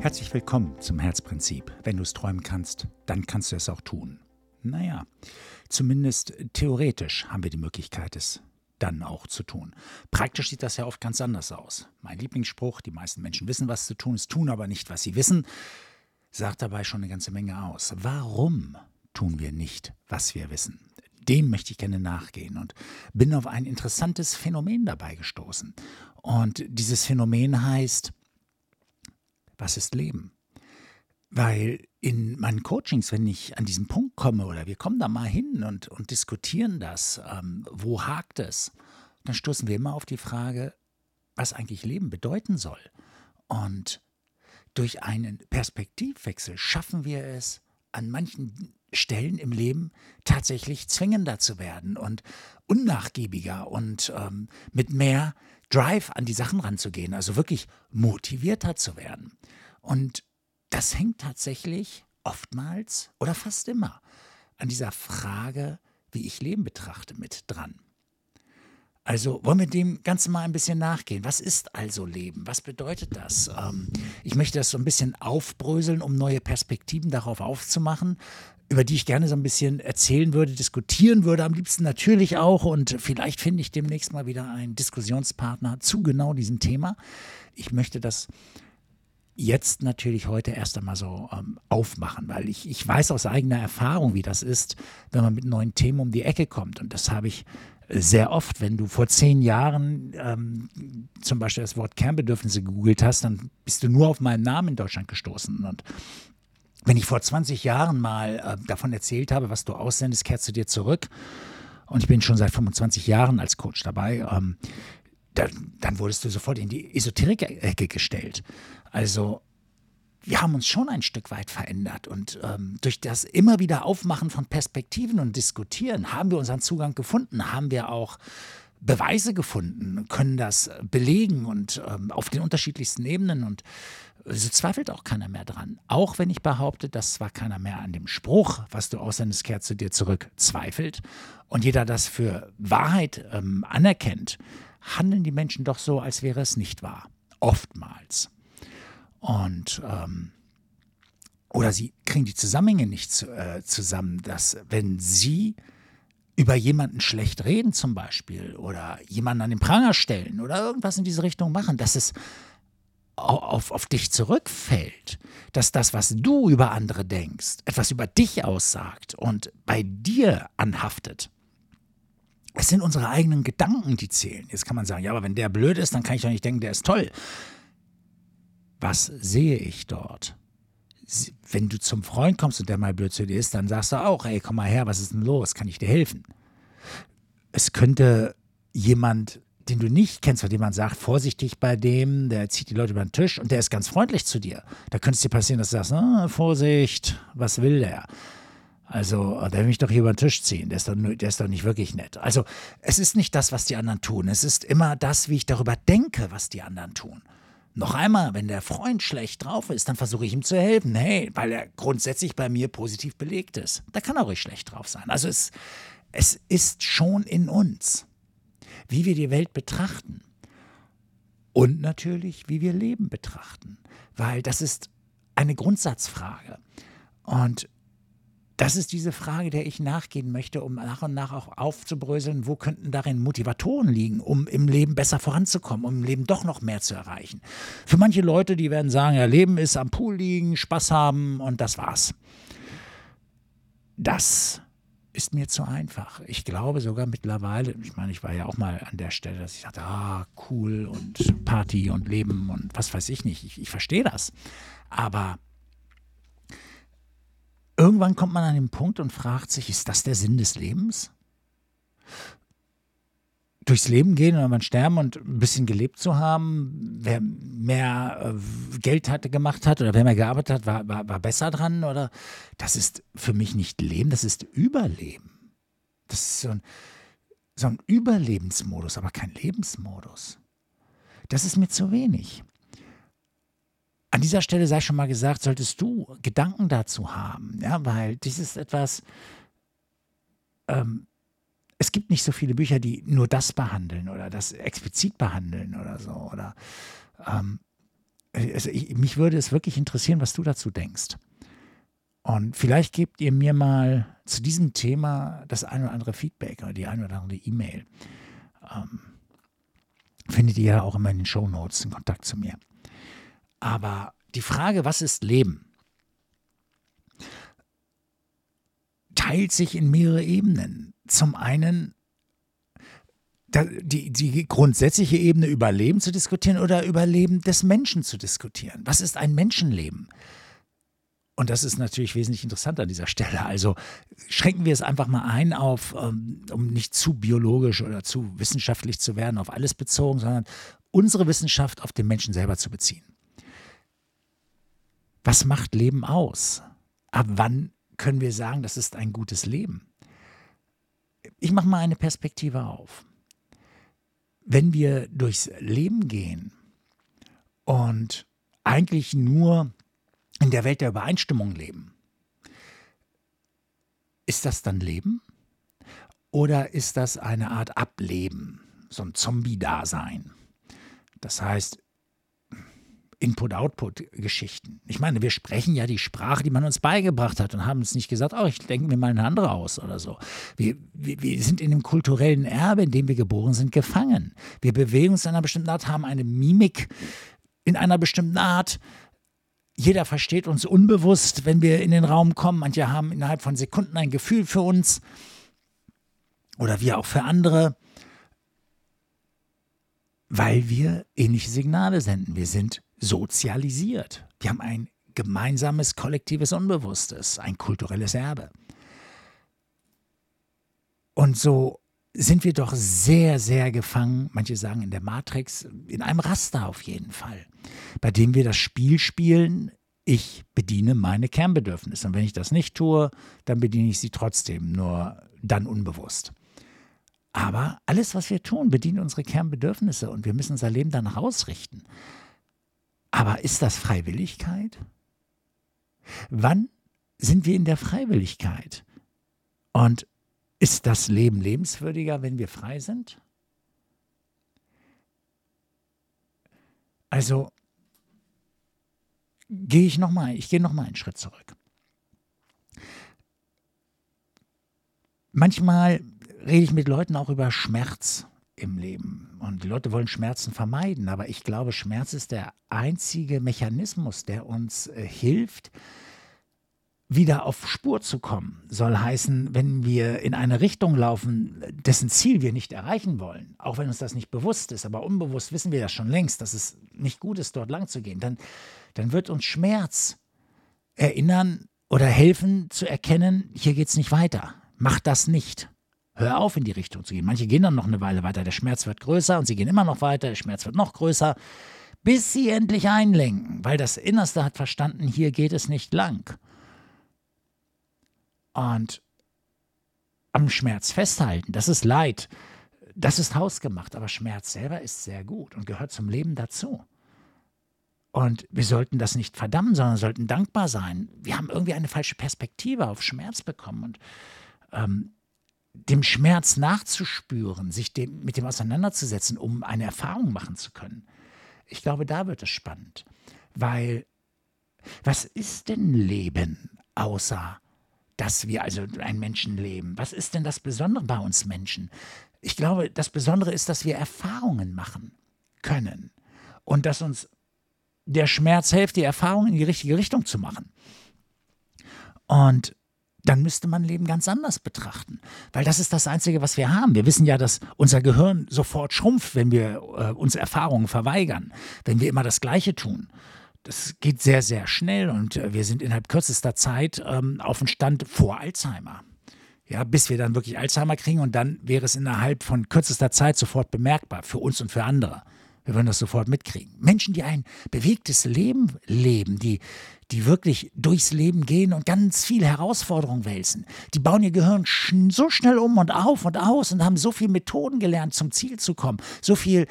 Herzlich willkommen zum Herzprinzip. Wenn du es träumen kannst, dann kannst du es auch tun. Naja, zumindest theoretisch haben wir die Möglichkeit, es dann auch zu tun. Praktisch sieht das ja oft ganz anders aus. Mein Lieblingsspruch, die meisten Menschen wissen, was zu tun ist, tun aber nicht, was sie wissen, sagt dabei schon eine ganze Menge aus. Warum tun wir nicht, was wir wissen? Dem möchte ich gerne nachgehen und bin auf ein interessantes Phänomen dabei gestoßen. Und dieses Phänomen heißt was ist Leben? Weil in meinen Coachings, wenn ich an diesen Punkt komme oder wir kommen da mal hin und, und diskutieren das, ähm, wo hakt es, dann stoßen wir immer auf die Frage, was eigentlich Leben bedeuten soll. Und durch einen Perspektivwechsel schaffen wir es, an manchen Stellen im Leben tatsächlich zwingender zu werden und unnachgiebiger und ähm, mit mehr Drive an die Sachen ranzugehen, also wirklich motivierter zu werden. Und das hängt tatsächlich oftmals oder fast immer an dieser Frage, wie ich Leben betrachte, mit dran. Also wollen wir dem Ganzen mal ein bisschen nachgehen. Was ist also Leben? Was bedeutet das? Ähm, ich möchte das so ein bisschen aufbröseln, um neue Perspektiven darauf aufzumachen, über die ich gerne so ein bisschen erzählen würde, diskutieren würde, am liebsten natürlich auch. Und vielleicht finde ich demnächst mal wieder einen Diskussionspartner zu genau diesem Thema. Ich möchte das jetzt natürlich heute erst einmal so ähm, aufmachen, weil ich, ich weiß aus eigener Erfahrung, wie das ist, wenn man mit neuen Themen um die Ecke kommt. Und das habe ich sehr oft, wenn du vor zehn Jahren ähm, zum Beispiel das Wort Kernbedürfnisse gegoogelt hast, dann bist du nur auf meinen Namen in Deutschland gestoßen. Und wenn ich vor 20 Jahren mal äh, davon erzählt habe, was du aussendest, kehrst du dir zurück. Und ich bin schon seit 25 Jahren als Coach dabei. Ähm, dann, dann wurdest du sofort in die Esoterik-Ecke gestellt. Also wir haben uns schon ein Stück weit verändert und ähm, durch das immer wieder Aufmachen von Perspektiven und Diskutieren haben wir unseren Zugang gefunden, haben wir auch Beweise gefunden, können das belegen und ähm, auf den unterschiedlichsten Ebenen und so zweifelt auch keiner mehr dran. Auch wenn ich behaupte, dass zwar keiner mehr an dem Spruch, was du aussendest, kehrt zu dir zurück, zweifelt und jeder das für Wahrheit ähm, anerkennt, handeln die Menschen doch so, als wäre es nicht wahr. Oftmals. Und ähm, oder sie kriegen die Zusammenhänge nicht zu, äh, zusammen, dass wenn sie über jemanden schlecht reden zum Beispiel oder jemanden an den Pranger stellen oder irgendwas in diese Richtung machen, dass es auf, auf dich zurückfällt, dass das, was du über andere denkst, etwas über dich aussagt und bei dir anhaftet. Es sind unsere eigenen Gedanken, die zählen. Jetzt kann man sagen, ja, aber wenn der blöd ist, dann kann ich doch nicht denken, der ist toll. Was sehe ich dort? Wenn du zum Freund kommst und der mal blöd zu dir ist, dann sagst du auch, ey, komm mal her, was ist denn los? Kann ich dir helfen? Es könnte jemand, den du nicht kennst, von dem man sagt, vorsichtig bei dem, der zieht die Leute über den Tisch und der ist ganz freundlich zu dir. Da könnte es dir passieren, dass du sagst, ah, Vorsicht, was will der? Also, der will mich doch hier über den Tisch ziehen. Der ist, doch, der ist doch nicht wirklich nett. Also, es ist nicht das, was die anderen tun. Es ist immer das, wie ich darüber denke, was die anderen tun. Noch einmal, wenn der Freund schlecht drauf ist, dann versuche ich ihm zu helfen. Hey, weil er grundsätzlich bei mir positiv belegt ist. Da kann er ruhig schlecht drauf sein. Also es, es ist schon in uns, wie wir die Welt betrachten. Und natürlich, wie wir Leben betrachten. Weil das ist eine Grundsatzfrage. Und das ist diese Frage, der ich nachgehen möchte, um nach und nach auch aufzubröseln, wo könnten darin Motivatoren liegen, um im Leben besser voranzukommen, um im Leben doch noch mehr zu erreichen. Für manche Leute, die werden sagen, ja, Leben ist am Pool liegen, Spaß haben und das war's. Das ist mir zu einfach. Ich glaube sogar mittlerweile, ich meine, ich war ja auch mal an der Stelle, dass ich dachte, ah, cool und Party und Leben und was weiß ich nicht. Ich, ich verstehe das. Aber Irgendwann kommt man an den Punkt und fragt sich, ist das der Sinn des Lebens? Durchs Leben gehen oder man sterben und ein bisschen gelebt zu haben, wer mehr äh, Geld hatte gemacht hat oder wer mehr gearbeitet hat, war, war, war besser dran oder das ist für mich nicht Leben, das ist Überleben. Das ist so ein, so ein Überlebensmodus, aber kein Lebensmodus. Das ist mir zu wenig. An dieser Stelle sei schon mal gesagt, solltest du Gedanken dazu haben, ja, weil dies ist etwas, ähm, es gibt nicht so viele Bücher, die nur das behandeln oder das explizit behandeln oder so. Oder ähm, also ich, mich würde es wirklich interessieren, was du dazu denkst. Und vielleicht gebt ihr mir mal zu diesem Thema das ein oder andere Feedback oder die ein oder andere E-Mail. Ähm, findet ihr ja auch immer in den Show Notes in Kontakt zu mir. Aber die Frage, was ist Leben, teilt sich in mehrere Ebenen. Zum einen die, die grundsätzliche Ebene über Leben zu diskutieren oder über Leben des Menschen zu diskutieren. Was ist ein Menschenleben? Und das ist natürlich wesentlich interessanter an dieser Stelle. Also schränken wir es einfach mal ein auf, ähm, um nicht zu biologisch oder zu wissenschaftlich zu werden, auf alles bezogen, sondern unsere Wissenschaft auf den Menschen selber zu beziehen. Was macht Leben aus? Ab wann können wir sagen, das ist ein gutes Leben? Ich mache mal eine Perspektive auf. Wenn wir durchs Leben gehen und eigentlich nur in der Welt der Übereinstimmung leben. Ist das dann Leben? Oder ist das eine Art Ableben, so ein Zombie-Dasein? Das heißt, Input-Output-Geschichten. Ich meine, wir sprechen ja die Sprache, die man uns beigebracht hat und haben uns nicht gesagt, oh, ich denke mir mal eine andere aus oder so. Wir, wir, wir sind in dem kulturellen Erbe, in dem wir geboren sind, gefangen. Wir bewegen uns in einer bestimmten Art, haben eine Mimik in einer bestimmten Art, jeder versteht uns unbewusst, wenn wir in den Raum kommen. Manche haben innerhalb von Sekunden ein Gefühl für uns oder wir auch für andere, weil wir ähnliche Signale senden. Wir sind sozialisiert. Wir haben ein gemeinsames kollektives Unbewusstes, ein kulturelles Erbe. Und so sind wir doch sehr, sehr gefangen, manche sagen in der Matrix, in einem Raster auf jeden Fall, bei dem wir das Spiel spielen, ich bediene meine Kernbedürfnisse. Und wenn ich das nicht tue, dann bediene ich sie trotzdem, nur dann unbewusst. Aber alles, was wir tun, bedient unsere Kernbedürfnisse und wir müssen unser Leben danach ausrichten. Aber ist das Freiwilligkeit? Wann sind wir in der Freiwilligkeit? Und ist das Leben lebenswürdiger, wenn wir frei sind? Also gehe ich noch mal, ich gehe noch mal einen Schritt zurück. Manchmal rede ich mit Leuten auch über Schmerz im Leben und die Leute wollen Schmerzen vermeiden, aber ich glaube, Schmerz ist der einzige Mechanismus, der uns äh, hilft, wieder auf Spur zu kommen, soll heißen, wenn wir in eine Richtung laufen, dessen Ziel wir nicht erreichen wollen, auch wenn uns das nicht bewusst ist, aber unbewusst wissen wir ja schon längst, dass es nicht gut ist, dort lang zu gehen, dann, dann wird uns Schmerz erinnern oder helfen zu erkennen, hier geht es nicht weiter. Mach das nicht. Hör auf, in die Richtung zu gehen. Manche gehen dann noch eine Weile weiter, der Schmerz wird größer und sie gehen immer noch weiter, der Schmerz wird noch größer, bis sie endlich einlenken, weil das Innerste hat verstanden, hier geht es nicht lang. Und am Schmerz festhalten, das ist Leid, das ist hausgemacht, aber Schmerz selber ist sehr gut und gehört zum Leben dazu. Und wir sollten das nicht verdammen, sondern sollten dankbar sein. Wir haben irgendwie eine falsche Perspektive auf Schmerz bekommen und ähm, dem Schmerz nachzuspüren, sich dem, mit dem auseinanderzusetzen, um eine Erfahrung machen zu können. Ich glaube, da wird es spannend, weil was ist denn Leben außer dass wir also ein Menschenleben. Was ist denn das Besondere bei uns Menschen? Ich glaube, das Besondere ist, dass wir Erfahrungen machen können und dass uns der Schmerz hilft, die Erfahrung in die richtige Richtung zu machen. Und dann müsste man Leben ganz anders betrachten, weil das ist das Einzige, was wir haben. Wir wissen ja, dass unser Gehirn sofort schrumpft, wenn wir äh, uns Erfahrungen verweigern, wenn wir immer das Gleiche tun das geht sehr, sehr schnell und äh, wir sind innerhalb kürzester Zeit ähm, auf dem Stand vor Alzheimer. Ja, bis wir dann wirklich Alzheimer kriegen und dann wäre es innerhalb von kürzester Zeit sofort bemerkbar für uns und für andere. Wir würden das sofort mitkriegen. Menschen, die ein bewegtes Leben leben, die, die wirklich durchs Leben gehen und ganz viele Herausforderungen wälzen, die bauen ihr Gehirn sch so schnell um und auf und aus und haben so viele Methoden gelernt, zum Ziel zu kommen, so viel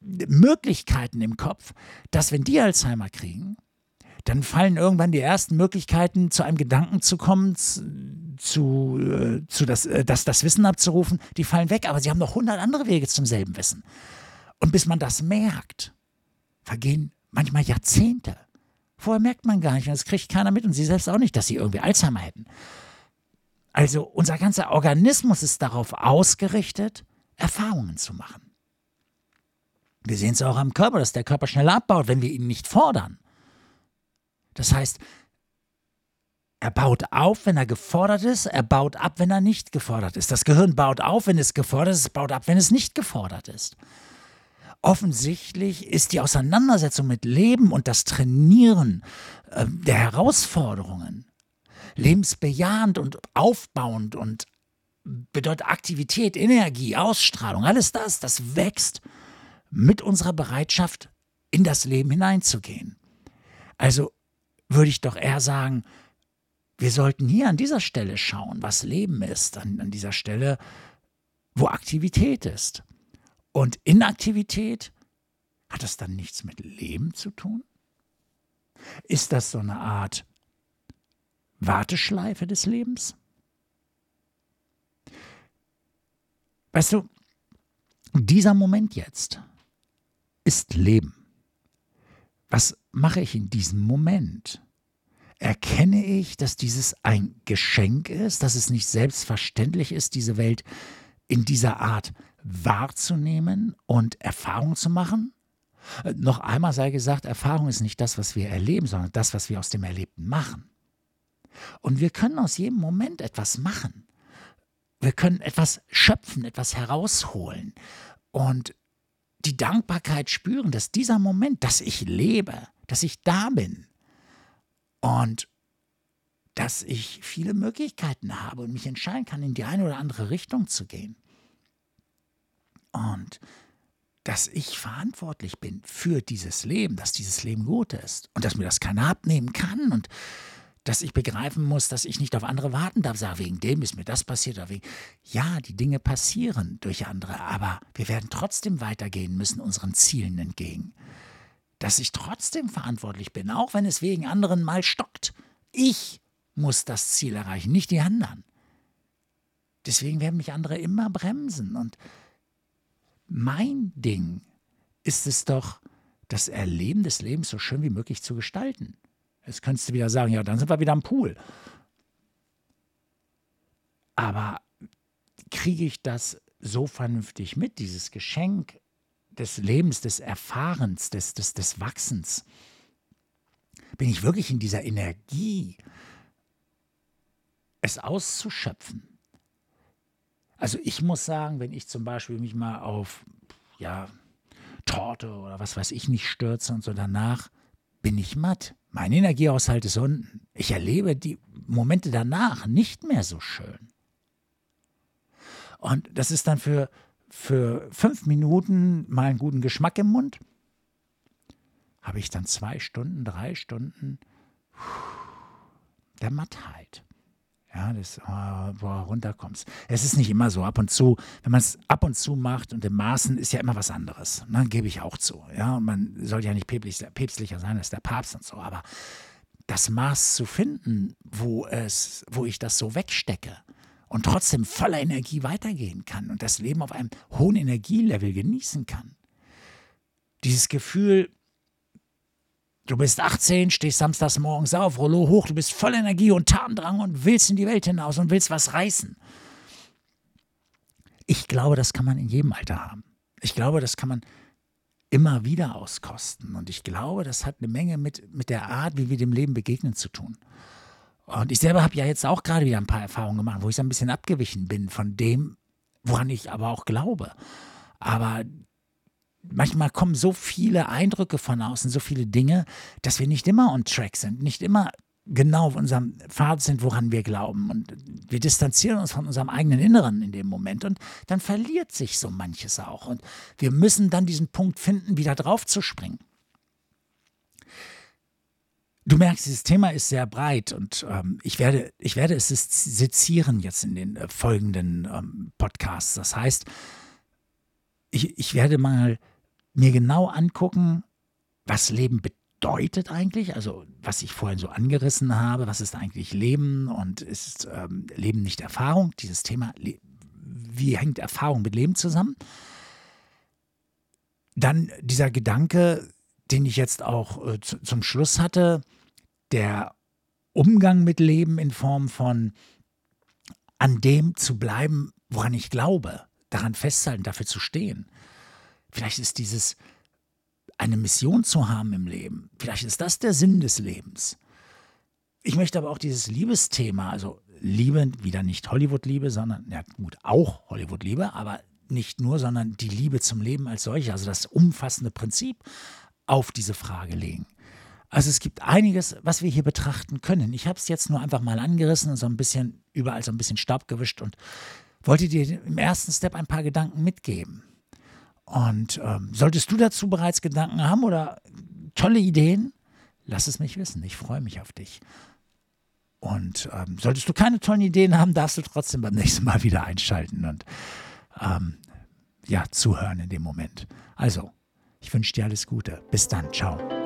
Möglichkeiten im Kopf, dass wenn die Alzheimer kriegen, dann fallen irgendwann die ersten Möglichkeiten, zu einem Gedanken zu kommen, zu, äh, zu das, äh, das, das Wissen abzurufen, die fallen weg. Aber sie haben noch hundert andere Wege zum selben Wissen. Und bis man das merkt, vergehen manchmal Jahrzehnte. Vorher merkt man gar nicht, und das kriegt keiner mit und sie selbst auch nicht, dass sie irgendwie Alzheimer hätten. Also unser ganzer Organismus ist darauf ausgerichtet, Erfahrungen zu machen. Wir sehen es auch am Körper, dass der Körper schneller abbaut, wenn wir ihn nicht fordern. Das heißt, er baut auf, wenn er gefordert ist, er baut ab, wenn er nicht gefordert ist. Das Gehirn baut auf, wenn es gefordert ist, es baut ab, wenn es nicht gefordert ist. Offensichtlich ist die Auseinandersetzung mit Leben und das Trainieren äh, der Herausforderungen lebensbejahend und aufbauend und bedeutet Aktivität, Energie, Ausstrahlung, alles das, das wächst mit unserer Bereitschaft, in das Leben hineinzugehen. Also würde ich doch eher sagen, wir sollten hier an dieser Stelle schauen, was Leben ist, an, an dieser Stelle, wo Aktivität ist. Und Inaktivität, hat das dann nichts mit Leben zu tun? Ist das so eine Art Warteschleife des Lebens? Weißt du, dieser Moment jetzt ist Leben. Was mache ich in diesem Moment? erkenne ich, dass dieses ein Geschenk ist, dass es nicht selbstverständlich ist, diese Welt in dieser Art wahrzunehmen und Erfahrung zu machen? Äh, noch einmal sei gesagt, Erfahrung ist nicht das, was wir erleben, sondern das, was wir aus dem Erlebten machen. Und wir können aus jedem Moment etwas machen. Wir können etwas schöpfen, etwas herausholen und die Dankbarkeit spüren, dass dieser Moment, dass ich lebe, dass ich da bin, und dass ich viele Möglichkeiten habe und mich entscheiden kann, in die eine oder andere Richtung zu gehen. Und dass ich verantwortlich bin für dieses Leben, dass dieses Leben gut ist und dass mir das keiner abnehmen kann und dass ich begreifen muss, dass ich nicht auf andere warten darf, sage, wegen dem ist mir das passiert oder wegen. Ja, die Dinge passieren durch andere, aber wir werden trotzdem weitergehen müssen unseren Zielen entgegen dass ich trotzdem verantwortlich bin, auch wenn es wegen anderen mal stockt. Ich muss das Ziel erreichen, nicht die anderen. Deswegen werden mich andere immer bremsen. Und mein Ding ist es doch, das Erleben des Lebens so schön wie möglich zu gestalten. Jetzt könntest du wieder sagen, ja, dann sind wir wieder am Pool. Aber kriege ich das so vernünftig mit, dieses Geschenk des Lebens, des Erfahrens, des, des, des Wachsens? Bin ich wirklich in dieser Energie, es auszuschöpfen? Also ich muss sagen, wenn ich zum Beispiel mich mal auf ja, Torte oder was weiß ich nicht stürze und so danach, bin ich matt. Mein Energiehaushalt ist unten. Ich erlebe die Momente danach nicht mehr so schön. Und das ist dann für, für fünf Minuten mal einen guten Geschmack im Mund, habe ich dann zwei Stunden, drei Stunden der Mattheit. Ja, das, oh, wo du runterkommst. Es ist nicht immer so. Ab und zu, wenn man es ab und zu macht und im Maßen ist ja immer was anderes. Ne, gebe ich auch zu. Ja, und man soll ja nicht päpstlicher sein als der Papst und so. Aber das Maß zu finden, wo es, wo ich das so wegstecke, und trotzdem voller Energie weitergehen kann und das Leben auf einem hohen Energielevel genießen kann. Dieses Gefühl, du bist 18, stehst samstags morgens auf, Rollo hoch, du bist voller Energie und Tarndrang und willst in die Welt hinaus und willst was reißen. Ich glaube, das kann man in jedem Alter haben. Ich glaube, das kann man immer wieder auskosten. Und ich glaube, das hat eine Menge mit, mit der Art, wie wir dem Leben begegnen, zu tun. Und ich selber habe ja jetzt auch gerade wieder ein paar Erfahrungen gemacht, wo ich so ein bisschen abgewichen bin von dem, woran ich aber auch glaube. Aber manchmal kommen so viele Eindrücke von außen, so viele Dinge, dass wir nicht immer on track sind, nicht immer genau auf unserem Pfad sind, woran wir glauben. Und wir distanzieren uns von unserem eigenen Inneren in dem Moment. Und dann verliert sich so manches auch. Und wir müssen dann diesen Punkt finden, wieder drauf zu springen. Du merkst, dieses Thema ist sehr breit und ähm, ich, werde, ich werde es sezieren jetzt in den äh, folgenden ähm, Podcasts. Das heißt, ich, ich werde mal mir genau angucken, was Leben bedeutet eigentlich, also was ich vorhin so angerissen habe, was ist eigentlich Leben und ist ähm, Leben nicht Erfahrung, dieses Thema, wie hängt Erfahrung mit Leben zusammen? Dann dieser Gedanke, den ich jetzt auch äh, zu, zum Schluss hatte, der Umgang mit Leben in Form von an dem zu bleiben, woran ich glaube, daran festzuhalten, dafür zu stehen. Vielleicht ist dieses eine Mission zu haben im Leben, vielleicht ist das der Sinn des Lebens. Ich möchte aber auch dieses Liebesthema, also Liebe, wieder nicht Hollywood-Liebe, sondern, ja gut, auch Hollywood-Liebe, aber nicht nur, sondern die Liebe zum Leben als solche, also das umfassende Prinzip auf diese Frage legen. Also es gibt einiges, was wir hier betrachten können. Ich habe es jetzt nur einfach mal angerissen und so ein bisschen überall so ein bisschen Staub gewischt und wollte dir im ersten Step ein paar Gedanken mitgeben. Und ähm, solltest du dazu bereits Gedanken haben oder tolle Ideen, lass es mich wissen. Ich freue mich auf dich. Und ähm, solltest du keine tollen Ideen haben, darfst du trotzdem beim nächsten Mal wieder einschalten und ähm, ja, zuhören in dem Moment. Also, ich wünsche dir alles Gute. Bis dann. Ciao.